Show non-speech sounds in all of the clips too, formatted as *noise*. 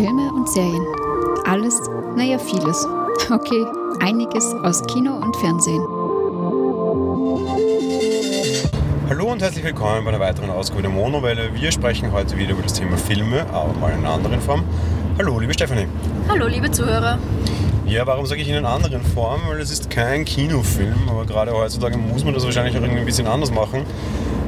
Filme und Serien. Alles, naja, vieles. Okay, einiges aus Kino und Fernsehen. Hallo und herzlich willkommen bei einer weiteren Ausgabe der Monowelle. Wir sprechen heute wieder über das Thema Filme, aber mal in einer anderen Form. Hallo, liebe Stefanie. Hallo, liebe Zuhörer. Ja, warum sage ich in einer anderen Form? Weil es ist kein Kinofilm, aber gerade heutzutage muss man das wahrscheinlich auch irgendwie ein bisschen anders machen.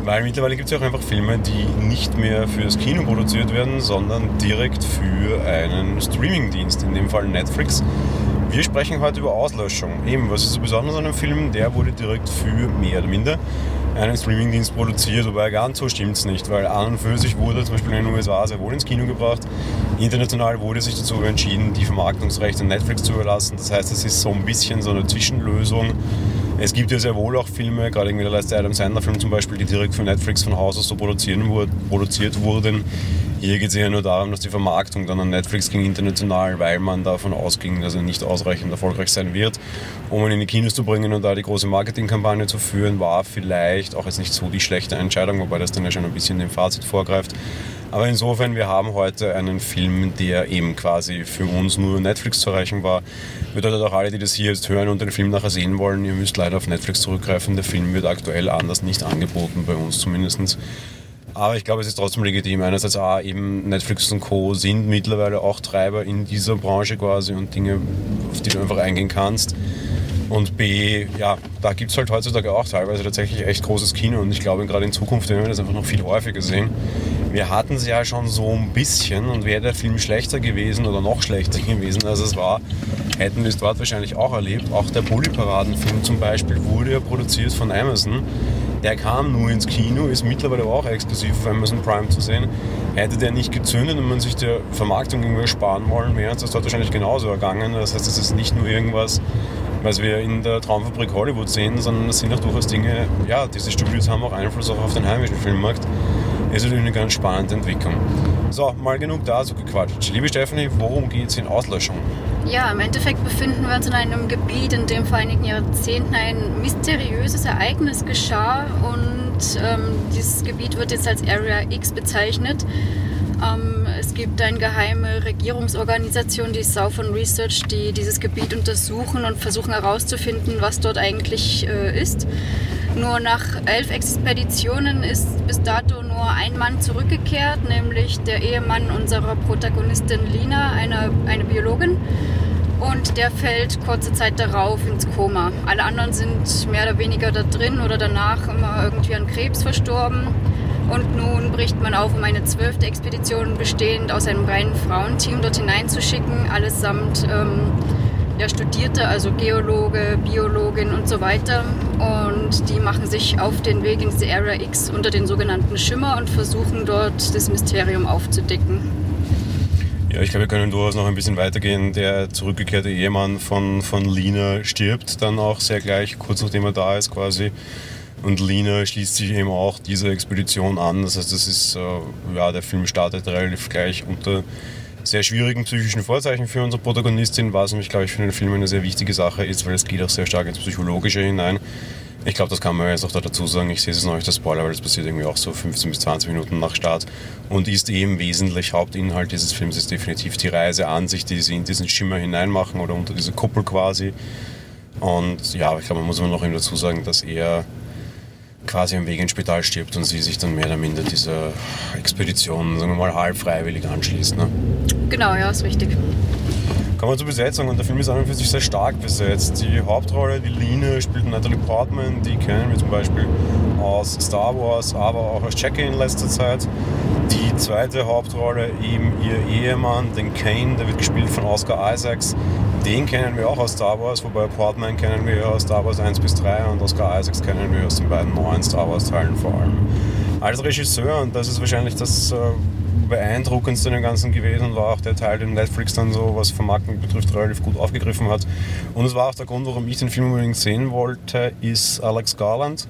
Weil mittlerweile gibt es ja auch einfach Filme, die nicht mehr fürs Kino produziert werden, sondern direkt für einen Streamingdienst, in dem Fall Netflix. Wir sprechen heute über Auslöschung. Eben, was ist so besonders an einem Film? Der wurde direkt für mehr oder minder einen Streamingdienst produziert, wobei ganz so stimmt es nicht, weil an und für sich wurde zum Beispiel in den USA sehr wohl ins Kino gebracht. International wurde sich dazu entschieden, die Vermarktungsrechte Netflix zu überlassen. Das heißt, es ist so ein bisschen so eine Zwischenlösung. Es gibt ja sehr wohl auch Filme, gerade irgendwie der letzte Adam Sandler-Film zum Beispiel, die direkt für Netflix von Haus aus so produziert wurden. Hier geht es ja nur darum, dass die Vermarktung dann an Netflix ging international, weil man davon ausging, dass er nicht ausreichend erfolgreich sein wird. Um ihn in die Kinos zu bringen und da die große Marketingkampagne zu führen, war vielleicht auch jetzt nicht so die schlechte Entscheidung, wobei das dann ja schon ein bisschen dem Fazit vorgreift. Aber insofern, wir haben heute einen Film, der eben quasi für uns nur Netflix zu erreichen war. Bedeutet auch alle, die das hier jetzt hören und den Film nachher sehen wollen, ihr müsst leider auf Netflix zurückgreifen. Der Film wird aktuell anders nicht angeboten, bei uns zumindest. Aber ich glaube, es ist trotzdem legitim. Einerseits A, eben Netflix und Co. sind mittlerweile auch Treiber in dieser Branche quasi und Dinge, auf die du einfach eingehen kannst. Und B, ja, da gibt es halt heutzutage auch teilweise tatsächlich echt großes Kino und ich glaube, gerade in Zukunft werden wir das einfach noch viel häufiger sehen. Wir hatten es ja schon so ein bisschen und wäre der Film schlechter gewesen oder noch schlechter gewesen, als es war, hätten wir es dort wahrscheinlich auch erlebt. Auch der Bully-Paraden-Film zum Beispiel wurde ja produziert von Amazon. Der kam nur ins Kino, ist mittlerweile auch exklusiv auf Amazon Prime zu sehen. Hätte der nicht gezündet und man sich der Vermarktung irgendwie sparen wollen, wäre uns das dort wahrscheinlich genauso ergangen. Das heißt, es ist nicht nur irgendwas, was wir in der Traumfabrik Hollywood sehen, sondern es sind auch durchaus Dinge, ja, diese Studios haben auch Einfluss auch auf den heimischen Filmmarkt. Ist natürlich eine ganz spannende Entwicklung. So, mal genug dazu gequatscht. Liebe Stephanie, worum geht es in Auslöschung? Ja, im Endeffekt befinden wir uns in einem Gebiet, in dem vor einigen Jahrzehnten ein mysteriöses Ereignis geschah und ähm, dieses Gebiet wird jetzt als Area X bezeichnet. Ähm, es gibt eine geheime Regierungsorganisation, die Southern Research, die dieses Gebiet untersuchen und versuchen herauszufinden, was dort eigentlich äh, ist. Nur nach elf Expeditionen ist bis dato nur ein Mann zurückgekehrt, nämlich der Ehemann unserer Protagonistin Lina, eine, eine Biologin. Und der fällt kurze Zeit darauf ins Koma. Alle anderen sind mehr oder weniger da drin oder danach immer irgendwie an Krebs verstorben. Und nun bricht man auf, um eine zwölfte Expedition bestehend aus einem reinen Frauenteam dort hineinzuschicken, allesamt ähm, ja, Studierte, also Geologe, Biologin und so weiter. Und die machen sich auf den Weg in diese Area X unter den sogenannten Schimmer und versuchen dort das Mysterium aufzudecken. Ja, ich glaube, wir können durchaus noch ein bisschen weitergehen. Der zurückgekehrte Ehemann von, von Lina stirbt dann auch sehr gleich, kurz nachdem er da ist quasi. Und Lina schließt sich eben auch dieser Expedition an. Das heißt, das ist, äh, ja, der Film startet relativ gleich unter sehr schwierigen psychischen Vorzeichen für unsere Protagonistin, was nämlich, glaube ich, für den Film eine sehr wichtige Sache ist, weil es geht auch sehr stark ins Psychologische hinein. Ich glaube, das kann man jetzt auch dazu sagen. Ich sehe es noch nicht als Spoiler, weil das passiert irgendwie auch so 15 bis 20 Minuten nach Start und ist eben wesentlich Hauptinhalt dieses Films ist definitiv die Reise an sich, die sie in diesen Schimmer hineinmachen oder unter diese Kuppel quasi. Und ja, ich glaube, man muss immer noch eben dazu sagen, dass er quasi am Weg ins Spital stirbt und sie sich dann mehr oder minder dieser Expedition, sagen wir mal, halb freiwillig anschließt. Ne? Genau, ja, ist richtig. Kommen wir zur Besetzung und der Film ist an und für sich sehr stark besetzt. Die Hauptrolle, die Line, spielt Natalie Portman, die kennen wir zum Beispiel aus Star Wars, aber auch aus Jackie in letzter Zeit. Die zweite Hauptrolle, eben ihr Ehemann, den Kane, der wird gespielt von Oscar Isaacs. Den kennen wir auch aus Star Wars, wobei Portman kennen wir aus Star Wars 1 bis 3 und Oscar Isaacs kennen wir aus den beiden neuen Star Wars Teilen vor allem. Als Regisseur, und das ist wahrscheinlich das äh, beeindruckendste an dem Ganzen gewesen war auch der Teil, den Netflix dann so, was Vermarktung betrifft, relativ gut aufgegriffen hat. Und es war auch der Grund, warum ich den Film unbedingt sehen wollte, ist Alex Garland.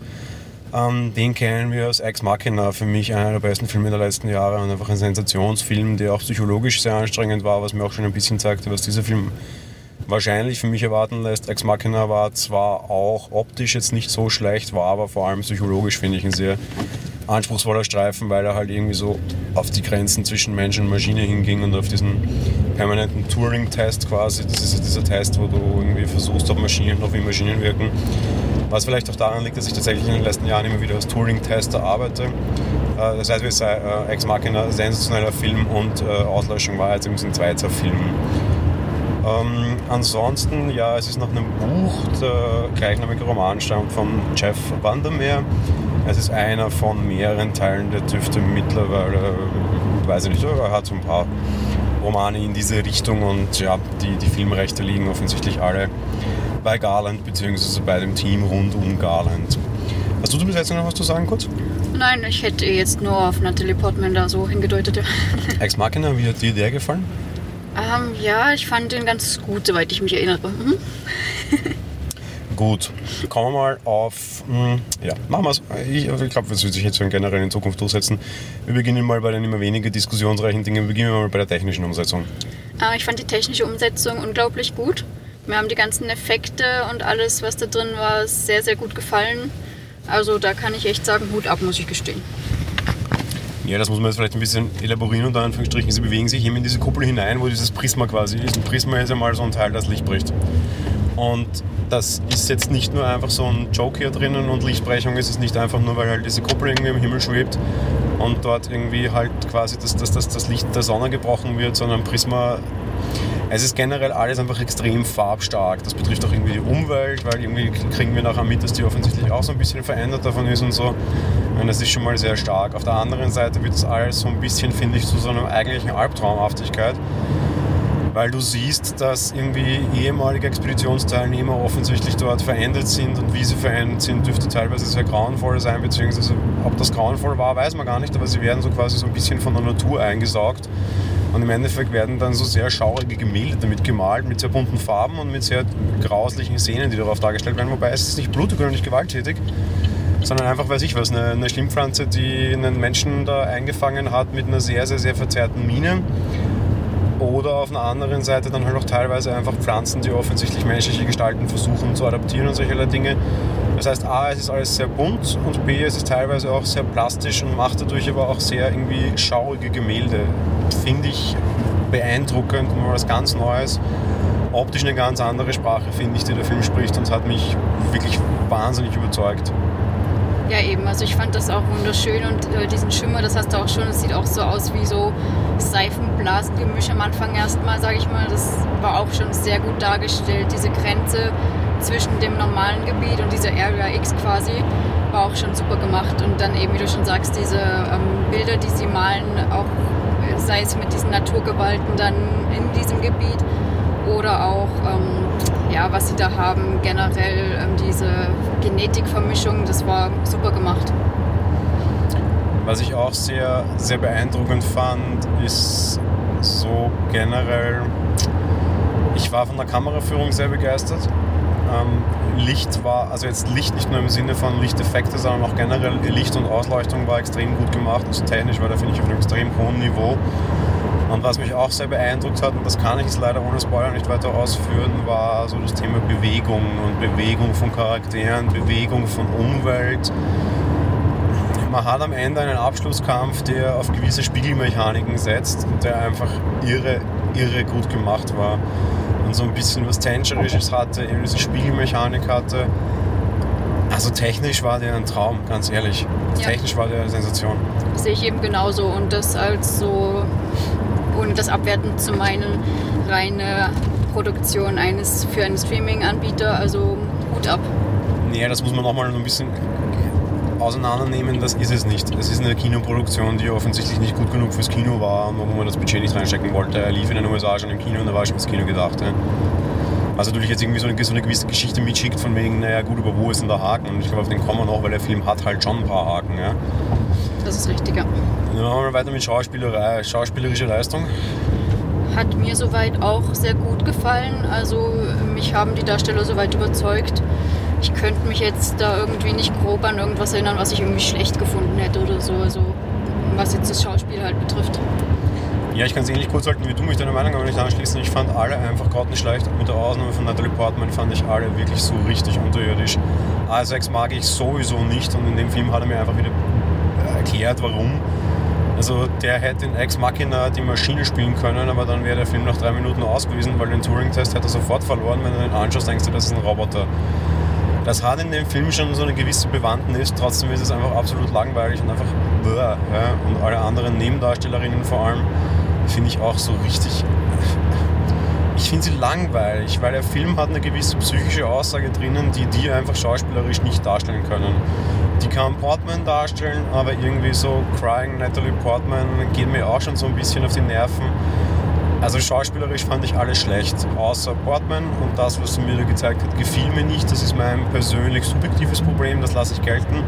Ähm, den kennen wir als Ex Machina, für mich einer der besten Filme der letzten Jahre und einfach ein Sensationsfilm, der auch psychologisch sehr anstrengend war, was mir auch schon ein bisschen zeigte, was dieser Film wahrscheinlich für mich erwarten lässt. Ex Machina war zwar auch optisch jetzt nicht so schlecht, war aber vor allem psychologisch, finde ich, ein sehr anspruchsvoller Streifen, weil er halt irgendwie so auf die Grenzen zwischen Mensch und Maschine hinging und auf diesen permanenten Turing-Test quasi. Das ist ja dieser Test, wo du irgendwie versuchst, ob Maschinen noch wie Maschinen wirken. Was vielleicht auch daran liegt, dass ich tatsächlich in den letzten Jahren immer wieder als Turing-Tester arbeite. Äh, das heißt, wir sei äh, Ex Machina sensationeller Film und äh, Auslöschung war jetzt übrigens ein zweiter Film. Ähm, ansonsten, ja, es ist nach einem Buch, der gleichnamige Roman stammt von Jeff Vandermeer. Es ist einer von mehreren Teilen, der dürfte mittlerweile, weiß ich nicht, er hat so ein paar Romane in diese Richtung und ja, die, die Filmrechte liegen offensichtlich alle bei Garland bzw. bei dem Team rund um Garland. Hast du zur Besetzung noch was zu sagen kurz? Nein, ich hätte jetzt nur auf Natalie Portman da so hingedeutet. *laughs* Ex Machina, wie hat dir der gefallen? Ähm, ja, ich fand den ganz gut, soweit ich mich erinnere. Mhm. *laughs* Gut, kommen wir mal auf. Mh, hm, ja, machen wir es. Ich, ich glaube, das wird sich jetzt generell in Zukunft durchsetzen. Wir beginnen mal bei den immer weniger diskussionsreichen Dingen. Wir beginnen mal bei der technischen Umsetzung. Äh, ich fand die technische Umsetzung unglaublich gut. Mir haben die ganzen Effekte und alles, was da drin war, sehr, sehr gut gefallen. Also da kann ich echt sagen, Hut ab, muss ich gestehen. Ja, das muss man jetzt vielleicht ein bisschen elaborieren unter Anführungsstrichen. Sie bewegen sich eben in diese Kuppel hinein, wo dieses Prisma quasi ist. Ein Prisma ist ja mal so ein Teil, das Licht bricht. Und das ist jetzt nicht nur einfach so ein Joke hier drinnen und Lichtbrechung ist es nicht einfach nur, weil halt diese Kuppel irgendwie im Himmel schwebt und dort irgendwie halt quasi das, das, das, das Licht der Sonne gebrochen wird, sondern Prisma es ist generell alles einfach extrem farbstark. Das betrifft auch irgendwie die Umwelt, weil irgendwie kriegen wir nachher mit, dass die offensichtlich auch so ein bisschen verändert davon ist und so. Und das ist schon mal sehr stark. Auf der anderen Seite wird das alles so ein bisschen, finde ich, zu so einer eigentlichen Albtraumhaftigkeit weil du siehst, dass irgendwie ehemalige Expeditionsteilnehmer offensichtlich dort verändert sind und wie sie verändert sind, dürfte teilweise sehr grauenvoll sein, beziehungsweise ob das grauenvoll war, weiß man gar nicht, aber sie werden so quasi so ein bisschen von der Natur eingesaugt und im Endeffekt werden dann so sehr schaurige Gemälde damit gemalt, mit sehr bunten Farben und mit sehr grauslichen Szenen, die darauf dargestellt werden, wobei es ist nicht blutig oder nicht gewalttätig, sondern einfach, weiß ich was, eine, eine Schlimmpflanze, die einen Menschen da eingefangen hat mit einer sehr, sehr, sehr verzerrten Mine oder auf einer anderen Seite dann halt auch teilweise einfach Pflanzen, die offensichtlich menschliche Gestalten versuchen zu adaptieren und solche Dinge. Das heißt, A, es ist alles sehr bunt und B, es ist teilweise auch sehr plastisch und macht dadurch aber auch sehr irgendwie schaurige Gemälde. Finde ich beeindruckend mal was ganz Neues. Optisch eine ganz andere Sprache, finde ich, die der Film spricht und hat mich wirklich wahnsinnig überzeugt. Ja, eben. Also ich fand das auch wunderschön und äh, diesen Schimmer, das hast du auch schon, es sieht auch so aus wie so Seifenblasengemisch am Anfang erstmal, sage ich mal. Das war auch schon sehr gut dargestellt. Diese Grenze zwischen dem normalen Gebiet und dieser Area X quasi war auch schon super gemacht. Und dann eben, wie du schon sagst, diese ähm, Bilder, die sie malen, auch sei es mit diesen Naturgewalten dann in diesem Gebiet oder auch ähm, ja, was sie da haben, generell ähm, diese Genetikvermischung, das war super gemacht. Was ich auch sehr, sehr beeindruckend fand, ist so generell, ich war von der Kameraführung sehr begeistert. Ähm, Licht war, also jetzt Licht nicht nur im Sinne von Lichteffekte, sondern auch generell Licht und Ausleuchtung war extrem gut gemacht. Also technisch war da, finde ich, auf einem extrem hohen Niveau. Und was mich auch sehr beeindruckt hat, und das kann ich jetzt leider ohne Spoiler nicht weiter ausführen, war so das Thema Bewegung und Bewegung von Charakteren, Bewegung von Umwelt. Man hat am Ende einen Abschlusskampf, der auf gewisse Spiegelmechaniken setzt der einfach irre, irre gut gemacht war. Und so ein bisschen was Tänzerisches hatte, eben diese Spiegelmechanik hatte. Also technisch war der ein Traum, ganz ehrlich. Ja. Technisch war der eine Sensation. Sehe ich eben genauso. Und das als so ohne das abwertend zu meinen, reine Produktion eines für einen Streaming-Anbieter. Also Hut ab. Nee, das muss man nochmal ein bisschen auseinandernehmen, das ist es nicht. Es ist eine Kinoproduktion, die offensichtlich nicht gut genug fürs Kino war und wo man das Budget nicht reinstecken wollte. Er lief in den USA schon im Kino und da war schon fürs Kino gedacht. Ja. Also natürlich jetzt irgendwie so eine, so eine, gewisse Geschichte mitschickt von wegen, naja gut, aber wo ist denn der Haken? Und ich glaube, auf den kommen wir noch, weil der Film hat halt schon ein paar Haken. Ja. Das ist richtig, ja. Dann machen wir weiter mit Schauspielerei. Schauspielerische Leistung? Hat mir soweit auch sehr gut gefallen. Also mich haben die Darsteller soweit überzeugt. Ich könnte mich jetzt da irgendwie nicht grob an irgendwas erinnern, was ich irgendwie schlecht gefunden hätte oder so. Also was jetzt das Schauspiel halt betrifft. Ja, ich kann es ähnlich kurz halten wie du mich deiner Meinung aber nicht anschließen. Ich fand alle einfach gerade nicht schlecht. Mit der Ausnahme von Natalie Portman fand ich alle wirklich so richtig unterirdisch. A6 mag ich sowieso nicht und in dem Film hat er mir einfach wieder erklärt, warum. Also der hätte in Ex Machina die Maschine spielen können, aber dann wäre der Film nach drei Minuten ausgewiesen, weil den Turing-Test hätte er sofort verloren. Wenn du den anschaust, denkst du, das ist ein Roboter. Das hat in dem Film schon so eine gewisse Bewandtnis, trotzdem ist es einfach absolut langweilig und einfach bäh, ja. Und alle anderen Nebendarstellerinnen vor allem finde ich auch so richtig ich finde sie langweilig, weil der Film hat eine gewisse psychische Aussage drinnen, die die einfach schauspielerisch nicht darstellen können. Die kann Portman darstellen, aber irgendwie so Crying Natalie Portman geht mir auch schon so ein bisschen auf die Nerven. Also schauspielerisch fand ich alles schlecht, außer Portman und das, was sie mir da gezeigt hat, gefiel mir nicht. Das ist mein persönlich subjektives Problem, das lasse ich gelten.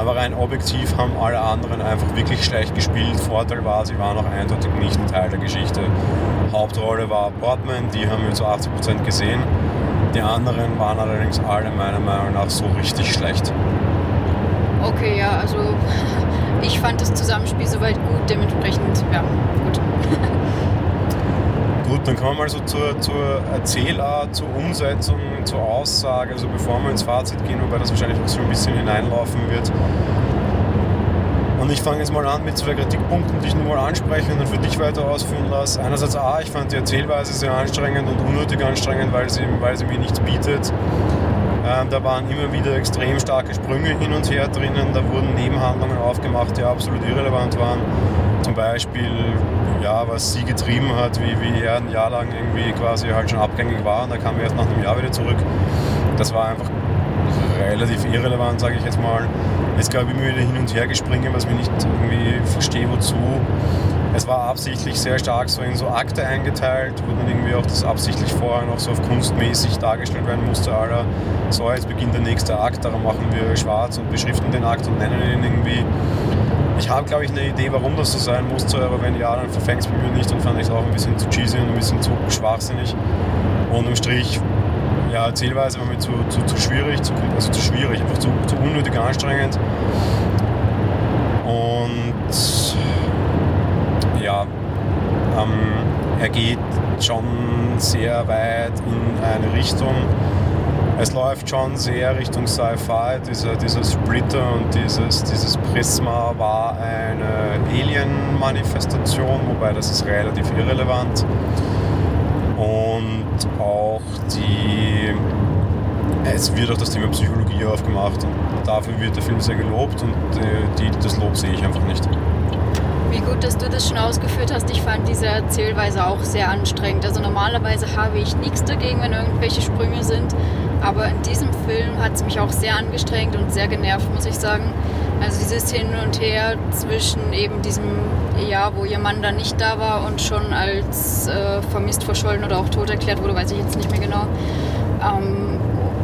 Aber rein objektiv haben alle anderen einfach wirklich schlecht gespielt. Vorteil war, sie waren auch eindeutig nicht ein Teil der Geschichte. Hauptrolle war Portman, die haben wir zu 80% gesehen. Die anderen waren allerdings alle meiner Meinung nach so richtig schlecht. Okay, ja, also *laughs* ich fand das Zusammenspiel soweit gut, dementsprechend, ja, gut. *laughs* Gut, dann kommen wir mal so zur, zur Erzählart, zur Umsetzung, zur Aussage. Also bevor wir ins Fazit gehen, wobei das wahrscheinlich auch so ein bisschen hineinlaufen wird. Und ich fange jetzt mal an mit zwei Kritikpunkten, die ich nur mal anspreche und dann für dich weiter ausführen lasse. Einerseits A, ich fand die Erzählweise sehr anstrengend und unnötig anstrengend, weil sie, weil sie mir nichts bietet. Ähm, da waren immer wieder extrem starke Sprünge hin und her drinnen. Da wurden Nebenhandlungen aufgemacht, die absolut irrelevant waren. Zum Beispiel ja, was sie getrieben hat, wie, wie er ein Jahr lang irgendwie quasi halt schon abgängig war und da kam er erst nach einem Jahr wieder zurück. Das war einfach relativ irrelevant, sage ich jetzt mal. Es gab immer wieder hin und her gespringen, was mir nicht irgendwie verstehe, wozu. Es war absichtlich sehr stark so in so Akte eingeteilt, wo dann irgendwie auch das absichtlich vorher noch so auf kunstmäßig dargestellt werden musste, aller so, jetzt beginnt der nächste Akt, darum machen wir schwarz und beschriften den Akt und nennen ihn irgendwie ich habe, glaube ich, eine Idee, warum das so sein muss, aber wenn ja, dann verfängt es bei mir nicht und fand ich es auch ein bisschen zu cheesy und ein bisschen zu schwachsinnig. Und im Strich, ja, Erzählweise war mir zu, zu, zu schwierig, zu, also zu schwierig, einfach zu, zu unnötig anstrengend. Und ähm, er geht schon sehr weit in eine Richtung, es läuft schon sehr Richtung Sci-Fi. Dieser, dieser Splitter und dieses, dieses Prisma war eine Alien-Manifestation, wobei das ist relativ irrelevant. Und auch die. Es wird auch das Thema Psychologie aufgemacht und dafür wird der Film sehr gelobt und die, die, das Lob sehe ich einfach nicht. Wie gut, dass du das schon ausgeführt hast. Ich fand diese Erzählweise auch sehr anstrengend. Also normalerweise habe ich nichts dagegen, wenn irgendwelche Sprünge sind. Aber in diesem Film hat es mich auch sehr angestrengt und sehr genervt, muss ich sagen. Also dieses Hin und Her zwischen eben diesem Jahr, wo ihr Mann dann nicht da war und schon als äh, vermisst, verschollen oder auch tot erklärt wurde, weiß ich jetzt nicht mehr genau. Ähm,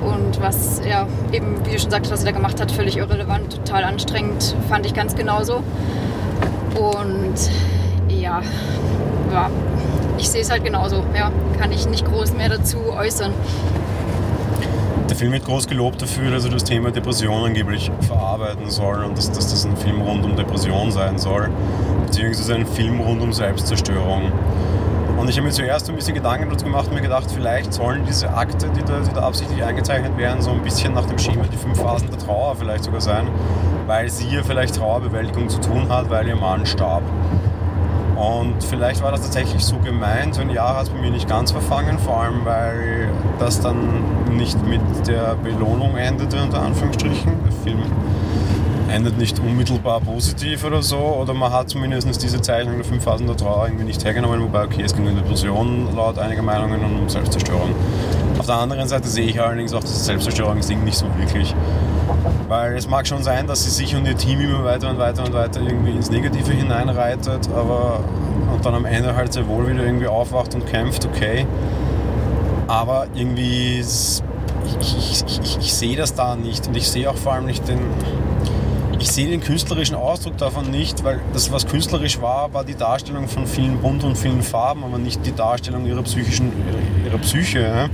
und was ja eben, wie du schon sagtest, was er da gemacht hat, völlig irrelevant, total anstrengend, fand ich ganz genauso. Und ja, ja ich sehe es halt genauso. Ja, kann ich nicht groß mehr dazu äußern. Der Film wird groß gelobt dafür, dass er das Thema Depression angeblich verarbeiten soll und dass, dass das ein Film rund um Depression sein soll, beziehungsweise ein Film rund um Selbstzerstörung. Und ich habe mir zuerst ein bisschen Gedanken dazu gemacht und mir gedacht, vielleicht sollen diese Akte, die da, die da absichtlich eingezeichnet werden, so ein bisschen nach dem Schema die fünf Phasen der Trauer vielleicht sogar sein, weil sie ja vielleicht Trauerbewältigung zu tun hat, weil ihr Mann starb. Und vielleicht war das tatsächlich so gemeint. Wenn ja, hat es bei mir nicht ganz verfangen, vor allem weil das dann nicht mit der Belohnung endete, unter Anführungsstrichen. Der Film endet nicht unmittelbar positiv oder so, oder man hat zumindest diese Zeichnung der fünf Phasen der Trauer irgendwie nicht hergenommen, wobei, okay, es ging um Depression laut einiger Meinungen und um Selbstzerstörung. Auf der anderen Seite sehe ich allerdings auch das Selbstzerstörungsding nicht so wirklich. Weil es mag schon sein, dass sie sich und ihr Team immer weiter und weiter und weiter irgendwie ins Negative hineinreitet, aber und dann am Ende halt sehr wohl wieder irgendwie aufwacht und kämpft, okay. Aber irgendwie, ich, ich, ich, ich sehe das da nicht und ich sehe auch vor allem nicht den, ich sehe den künstlerischen Ausdruck davon nicht, weil das, was künstlerisch war, war die Darstellung von vielen Bunt und vielen Farben, aber nicht die Darstellung ihrer psychischen, ihrer Psyche.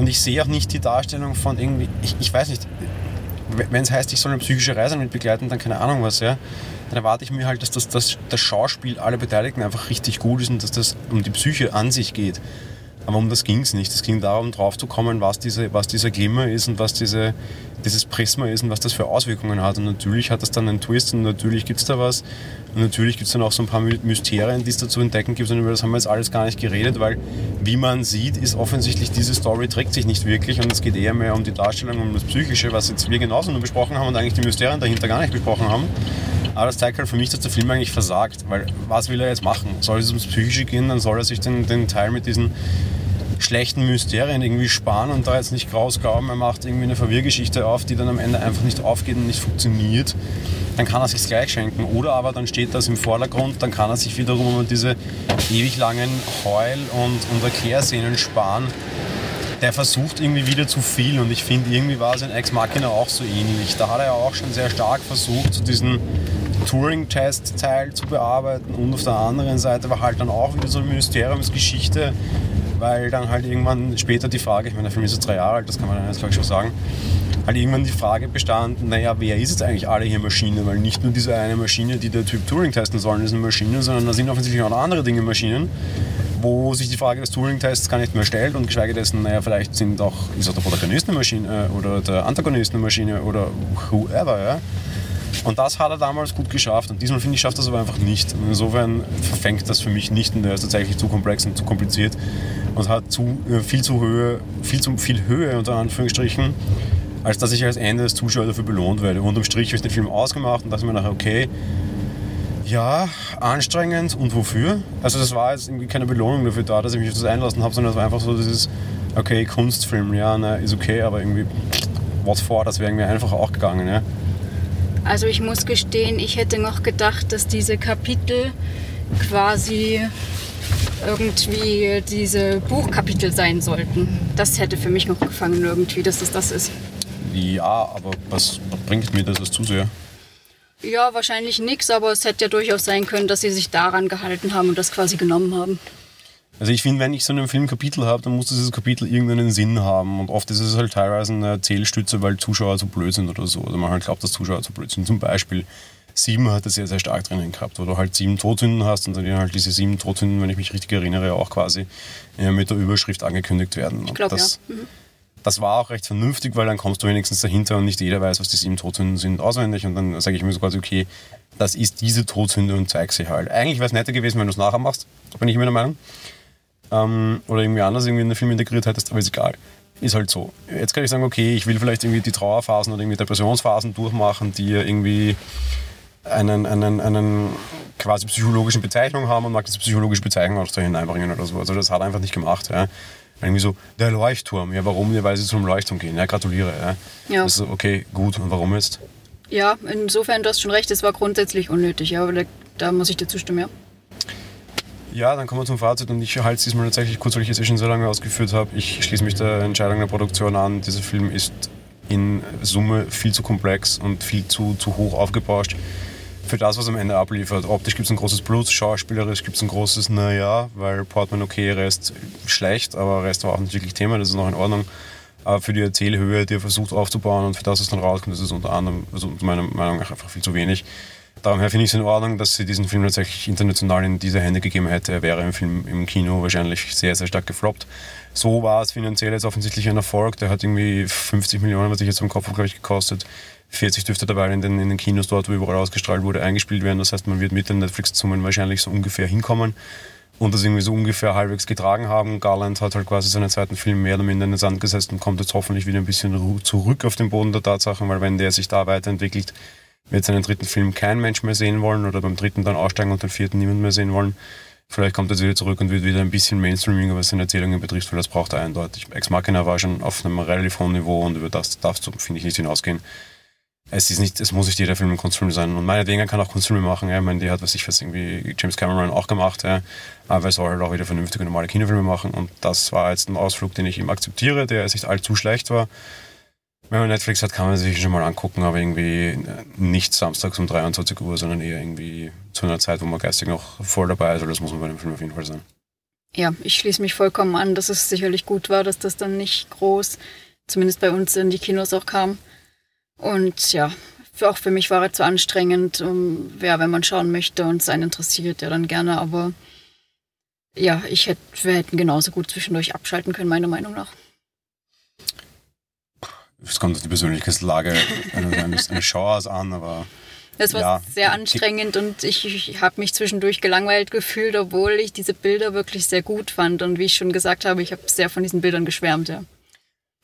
Und ich sehe auch nicht die Darstellung von irgendwie, ich, ich weiß nicht, wenn es heißt, ich soll eine psychische Reise mit begleiten, dann keine Ahnung was, ja. Dann erwarte ich mir halt, dass das, das, das Schauspiel aller Beteiligten einfach richtig gut ist und dass das um die Psyche an sich geht. Aber um das ging es nicht. Es ging darum, drauf zu kommen, was, diese, was dieser Glimmer ist und was diese, dieses Prisma ist und was das für Auswirkungen hat. Und natürlich hat das dann einen Twist und natürlich gibt es da was. Und natürlich gibt es dann auch so ein paar Mysterien, die es da zu entdecken gibt. Und über das haben wir jetzt alles gar nicht geredet, weil, wie man sieht, ist offensichtlich diese Story trägt sich nicht wirklich und es geht eher mehr um die Darstellung, um das Psychische, was jetzt wir genauso nur besprochen haben und eigentlich die Mysterien dahinter gar nicht besprochen haben. Aber das zeigt halt für mich, dass der Film eigentlich versagt, weil was will er jetzt machen? Soll es ums Psychische gehen, dann soll er sich den, den Teil mit diesen schlechten Mysterien irgendwie sparen und da jetzt nicht rausglauben, er macht irgendwie eine Verwirrgeschichte auf, die dann am Ende einfach nicht aufgeht und nicht funktioniert, dann kann er sich gleich schenken. Oder aber dann steht das im Vordergrund, dann kann er sich wiederum um diese ewig langen Heul- und, und Erklärszenen sparen. Der versucht irgendwie wieder zu viel und ich finde, irgendwie war es in Ex Machina auch so ähnlich. Da hat er ja auch schon sehr stark versucht, zu diesen Turing-Test-Teil zu bearbeiten und auf der anderen Seite war halt dann auch wieder so eine Mysteriumsgeschichte, weil dann halt irgendwann später die Frage, ich meine, der Film ist jetzt drei Jahre alt, das kann man dann jetzt glaube ich schon sagen, halt irgendwann die Frage bestand, naja, wer ist jetzt eigentlich alle hier Maschine? Weil nicht nur diese eine Maschine, die der Typ Turing testen soll, ist eine Maschine, sondern da sind offensichtlich auch noch andere Dinge Maschinen, wo sich die Frage des Turing-Tests gar nicht mehr stellt und geschweige dessen, naja, vielleicht sind auch, ist auch der Protagonist eine Maschine äh, oder der Antagonist eine Maschine oder whoever, ja. Und das hat er damals gut geschafft. Und diesmal finde ich, schafft das aber einfach nicht. Und insofern verfängt das für mich nicht und er ist tatsächlich zu komplex und zu kompliziert und hat zu, äh, viel zu Höhe, viel zu viel Höhe unter Anführungsstrichen, als dass ich als Ende des Zuschauers dafür belohnt werde. Unterm Strich habe ich den Film ausgemacht und dachte mir nachher, okay, ja, anstrengend und wofür? Also das war jetzt irgendwie keine Belohnung dafür da, dass ich mich auf das einlassen habe, sondern es war einfach so dieses, okay, Kunstfilm, ja, na, ist okay, aber irgendwie, was vor, das wäre irgendwie einfach auch gegangen, ja. Also ich muss gestehen, ich hätte noch gedacht, dass diese Kapitel quasi irgendwie diese Buchkapitel sein sollten. Das hätte für mich noch gefangen irgendwie, dass es das ist. Ja, aber was bringt mir das als Zuseher? Ja, wahrscheinlich nichts, aber es hätte ja durchaus sein können, dass sie sich daran gehalten haben und das quasi genommen haben. Also ich finde, wenn ich so einen Film Kapitel habe, dann muss dieses Kapitel irgendeinen Sinn haben. Und oft ist es halt teilweise eine Erzählstütze, weil Zuschauer zu blöd sind oder so. Oder man halt glaubt, dass Zuschauer zu blöd sind. Zum Beispiel Sieben hat es sehr, sehr stark drinnen gehabt, wo du halt sieben Todsünden hast und dann halt diese sieben Todsünden, wenn ich mich richtig erinnere, auch quasi mit der Überschrift angekündigt werden. Ich glaube, ja. Mhm. Das war auch recht vernünftig, weil dann kommst du wenigstens dahinter und nicht jeder weiß, was die sieben Todsünden sind, auswendig. Und dann sage ich mir so quasi, okay, das ist diese Todsünde und zeig sie halt. Eigentlich wäre es netter gewesen, wenn du es nachher machst, bin ich mir der Meinung ähm, oder irgendwie anders irgendwie in den Film integriert hättest, aber ist egal. Ist halt so. Jetzt kann ich sagen, okay, ich will vielleicht irgendwie die Trauerphasen oder irgendwie Depressionsphasen durchmachen, die irgendwie einen, einen, einen quasi psychologischen Bezeichnung haben und mag diese psychologische Bezeichnung auch da hineinbringen oder so. Also das hat er einfach nicht gemacht. Ja. Irgendwie so, der Leuchtturm. Ja, warum? Ja, weil sie zum Leuchtturm gehen. Ja, gratuliere. Ja. Ja. Ist okay, gut. Und warum jetzt? Ja, insofern, du hast schon recht, es war grundsätzlich unnötig, ja, aber da, da muss ich dir zustimmen, ja. Ja, dann kommen wir zum Fazit und ich halte es diesmal tatsächlich kurz, weil ich es eh schon so lange ausgeführt habe. Ich schließe mich der Entscheidung der Produktion an. Dieser Film ist in Summe viel zu komplex und viel zu, zu hoch aufgebauscht für das, was am Ende abliefert. Optisch gibt es ein großes Plus, schauspielerisch gibt es ein großes Naja, weil Portman okay, Rest schlecht, aber Rest war auch nicht wirklich Thema, das ist noch in Ordnung. Aber für die Erzählhöhe, die er versucht aufzubauen und für das, was dann rauskommt, ist es unter anderem, also meiner Meinung nach einfach viel zu wenig. Daher finde ich es in Ordnung, dass sie diesen Film tatsächlich international in diese Hände gegeben hätte. Er wäre im Film im Kino wahrscheinlich sehr, sehr stark gefloppt. So war es finanziell jetzt offensichtlich ein Erfolg. Der hat irgendwie 50 Millionen, was ich jetzt im Kopf habe, glaube ich, gekostet. 40 dürfte dabei in den, in den Kinos dort, wo überall ausgestrahlt wurde, eingespielt werden. Das heißt, man wird mit den Netflix-Summen wahrscheinlich so ungefähr hinkommen und das irgendwie so ungefähr halbwegs getragen haben. Garland hat halt quasi seinen zweiten Film mehr oder minder in den Sand gesetzt und kommt jetzt hoffentlich wieder ein bisschen zurück auf den Boden der Tatsachen, weil wenn der sich da weiterentwickelt, wird seinen dritten Film kein Mensch mehr sehen wollen oder beim dritten dann aussteigen und den vierten niemand mehr sehen wollen. Vielleicht kommt er wieder zurück und wird wieder ein bisschen Mainstreaming, was seine Erzählungen betrifft, weil das braucht er eindeutig. Ex Machina war schon auf einem relativ hohen Niveau und über das darfst du, finde ich, nicht hinausgehen. Es ist nicht, es muss nicht jeder Film ein Kunstfilm sein. Und meinetwegen kann auch Kunstfilme machen. Ja. Ich meine, die hat, was ich weiß, irgendwie James Cameron auch gemacht. Ja. Aber er soll halt auch wieder vernünftige, normale Kinofilme machen. Und das war jetzt ein Ausflug, den ich ihm akzeptiere, der jetzt nicht allzu schlecht war. Wenn man Netflix hat, kann man sich schon mal angucken, aber irgendwie nicht samstags um 23 Uhr, sondern eher irgendwie zu einer Zeit, wo man geistig noch voll dabei ist. Also das muss man bei dem Film auf jeden Fall sein. Ja, ich schließe mich vollkommen an, dass es sicherlich gut war, dass das dann nicht groß, zumindest bei uns in die Kinos auch kam. Und ja, auch für mich war er zu anstrengend. Um, ja, wenn man schauen möchte und es einen interessiert, ja dann gerne, aber Ja, ich hätte, wir hätten genauso gut zwischendurch abschalten können, meiner Meinung nach. Es kommt auf die Persönlichkeitslage eines, eines Schauers an, aber Es war Ja. sehr anstrengend und ich, ich habe mich zwischendurch gelangweilt gefühlt, obwohl ich diese Bilder wirklich sehr gut fand. Und wie ich schon gesagt habe, ich habe sehr von diesen Bildern geschwärmt. Ja.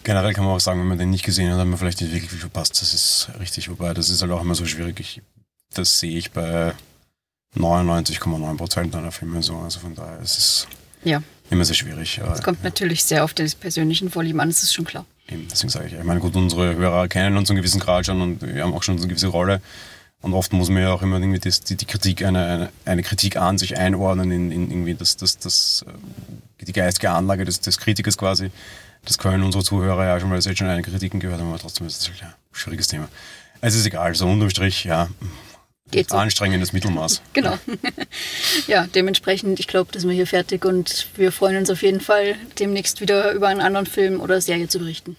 generell kann man auch sagen, wenn man den nicht gesehen hat, hat man vielleicht nicht wirklich viel verpasst. Das ist richtig, wobei das ist halt auch immer so schwierig. Ich, das sehe ich bei 99,9 Prozent einer Filme so. Also von daher ist es Ja. Immer sehr schwierig. Es kommt natürlich sehr auf das persönlichen Vorlieben an, das ist schon klar. Eben, deswegen sage ich, ich meine, gut, unsere Hörer kennen uns einen gewissen Grad schon und wir haben auch schon eine gewisse Rolle. Und oft muss man ja auch immer irgendwie das, die, die Kritik, eine, eine, eine Kritik an sich einordnen in, in irgendwie das, das, das, äh, die geistige Anlage des, des Kritikers quasi. Das können unsere Zuhörer ja schon, weil sie jetzt schon einige Kritiken gehört haben, aber trotzdem ist es halt ein schwieriges Thema. Es ist egal, so unterm Strich, ja, Geht so. anstrengendes Mittelmaß. Genau. ja, *laughs* dementsprechend, ich glaube, da sind wir hier fertig und wir freuen uns auf jeden Fall, demnächst wieder über einen anderen Film oder Serie zu berichten.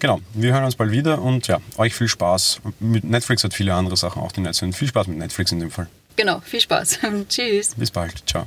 Genau, wir hören uns bald wieder und ja, euch viel Spaß. Mit Netflix hat viele andere Sachen auch, die nett sind. Viel Spaß mit Netflix in dem Fall. Genau, viel Spaß. *laughs* Tschüss. Bis bald, ciao.